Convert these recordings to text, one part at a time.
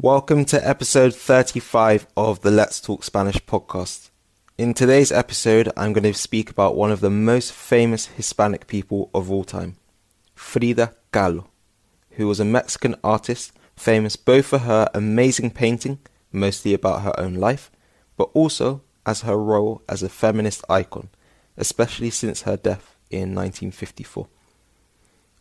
Welcome to episode 35 of the Let's Talk Spanish podcast. In today's episode, I'm going to speak about one of the most famous Hispanic people of all time, Frida Kahlo, who was a Mexican artist famous both for her amazing painting, mostly about her own life, but also as her role as a feminist icon, especially since her death in 1954.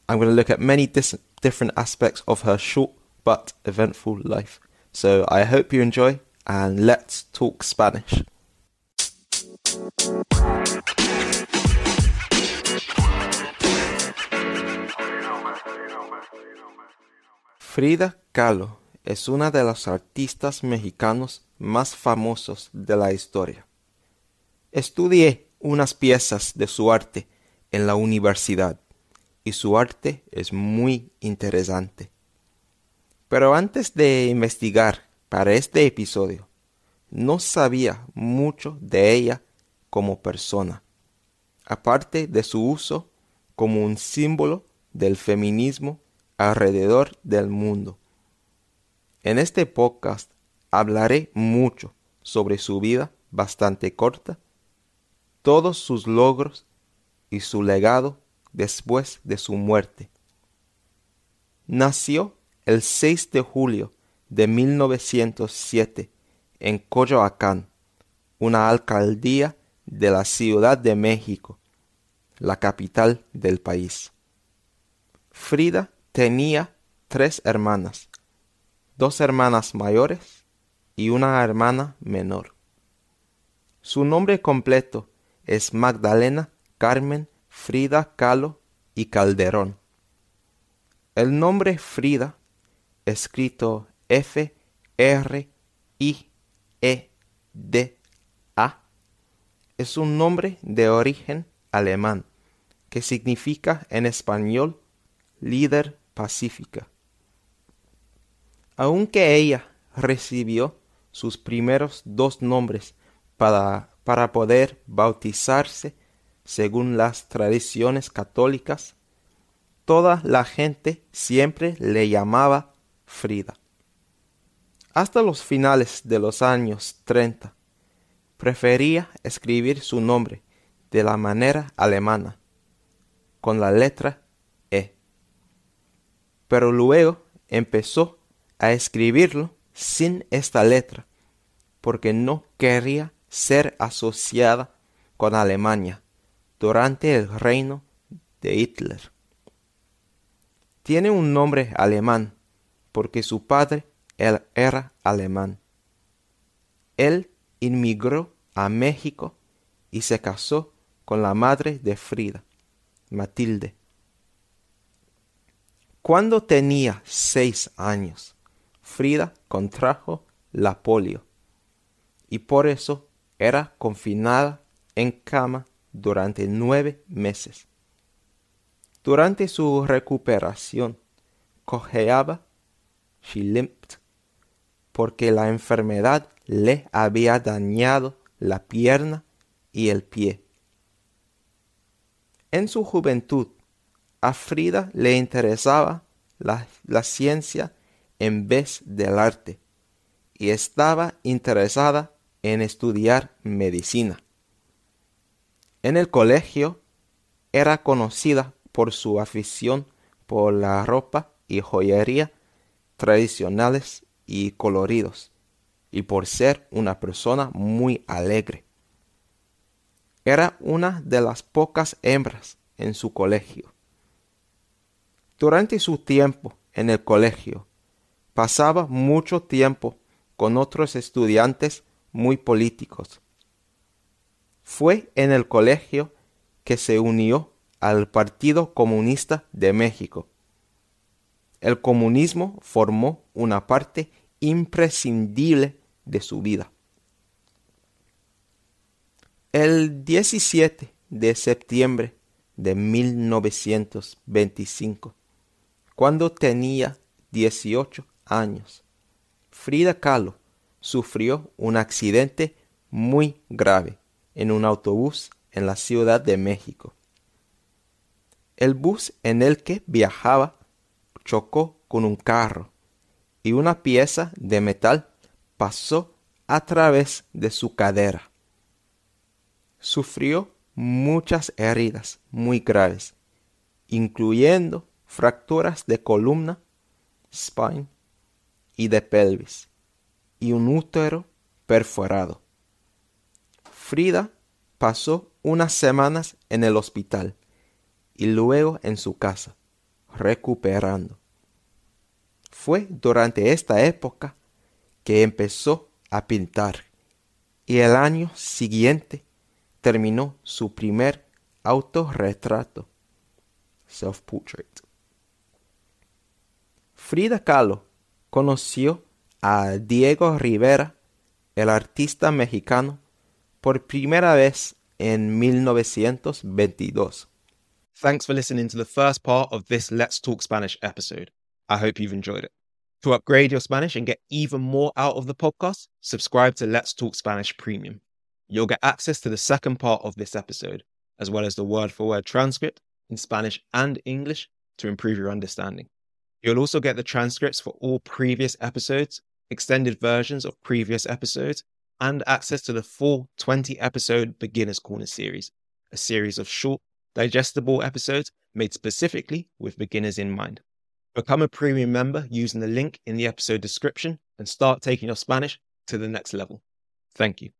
I'm going to look at many dis- different aspects of her short but eventful life. So I hope you enjoy and let's talk Spanish. Frida Kahlo es una de los artistas mexicanos más famosos de la historia. Estudié unas piezas de su arte en la universidad y su arte es muy interesante. Pero antes de investigar para este episodio, no sabía mucho de ella como persona, aparte de su uso como un símbolo del feminismo alrededor del mundo. En este podcast hablaré mucho sobre su vida bastante corta, todos sus logros y su legado después de su muerte. Nació el 6 de julio de 1907 en Coyoacán, una alcaldía de la Ciudad de México, la capital del país. Frida tenía tres hermanas, dos hermanas mayores y una hermana menor. Su nombre completo es Magdalena Carmen Frida Kahlo y Calderón. El nombre Frida, escrito F R I E D A, es un nombre de origen alemán que significa en español líder pacífica. Aunque ella recibió sus primeros dos nombres para, para poder bautizarse según las tradiciones católicas, toda la gente siempre le llamaba Frida. Hasta los finales de los años 30, prefería escribir su nombre de la manera alemana, con la letra E. Pero luego empezó a escribirlo sin esta letra, porque no quería ser asociada con Alemania durante el reino de Hitler. Tiene un nombre alemán porque su padre él era alemán. Él inmigró a México y se casó con la madre de Frida, Matilde. Cuando tenía seis años, Frida contrajo la polio y por eso era confinada en cama durante nueve meses. Durante su recuperación, cojeaba, she limped, porque la enfermedad le había dañado la pierna y el pie. En su juventud, a Frida le interesaba la, la ciencia en vez del arte y estaba interesada en estudiar medicina. En el colegio era conocida por su afición por la ropa y joyería tradicionales y coloridos, y por ser una persona muy alegre. Era una de las pocas hembras en su colegio. Durante su tiempo en el colegio, pasaba mucho tiempo con otros estudiantes muy políticos fue en el colegio que se unió al Partido Comunista de México. El comunismo formó una parte imprescindible de su vida. El 17 de septiembre de 1925, cuando tenía 18 años, Frida Kahlo sufrió un accidente muy grave en un autobús en la Ciudad de México. El bus en el que viajaba chocó con un carro y una pieza de metal pasó a través de su cadera. Sufrió muchas heridas muy graves, incluyendo fracturas de columna, spine y de pelvis, y un útero perforado. Frida pasó unas semanas en el hospital y luego en su casa, recuperando. Fue durante esta época que empezó a pintar y el año siguiente terminó su primer autorretrato, self-portrait. Frida Kahlo conoció a Diego Rivera, el artista mexicano, por primera vez en 1922. Thanks for listening to the first part of this Let's Talk Spanish episode. I hope you've enjoyed it. To upgrade your Spanish and get even more out of the podcast, subscribe to Let's Talk Spanish Premium. You'll get access to the second part of this episode, as well as the word for word transcript in Spanish and English to improve your understanding. You'll also get the transcripts for all previous episodes, extended versions of previous episodes, and access to the full 20 episode Beginner's Corner series, a series of short, digestible episodes made specifically with beginners in mind. Become a premium member using the link in the episode description and start taking your Spanish to the next level. Thank you.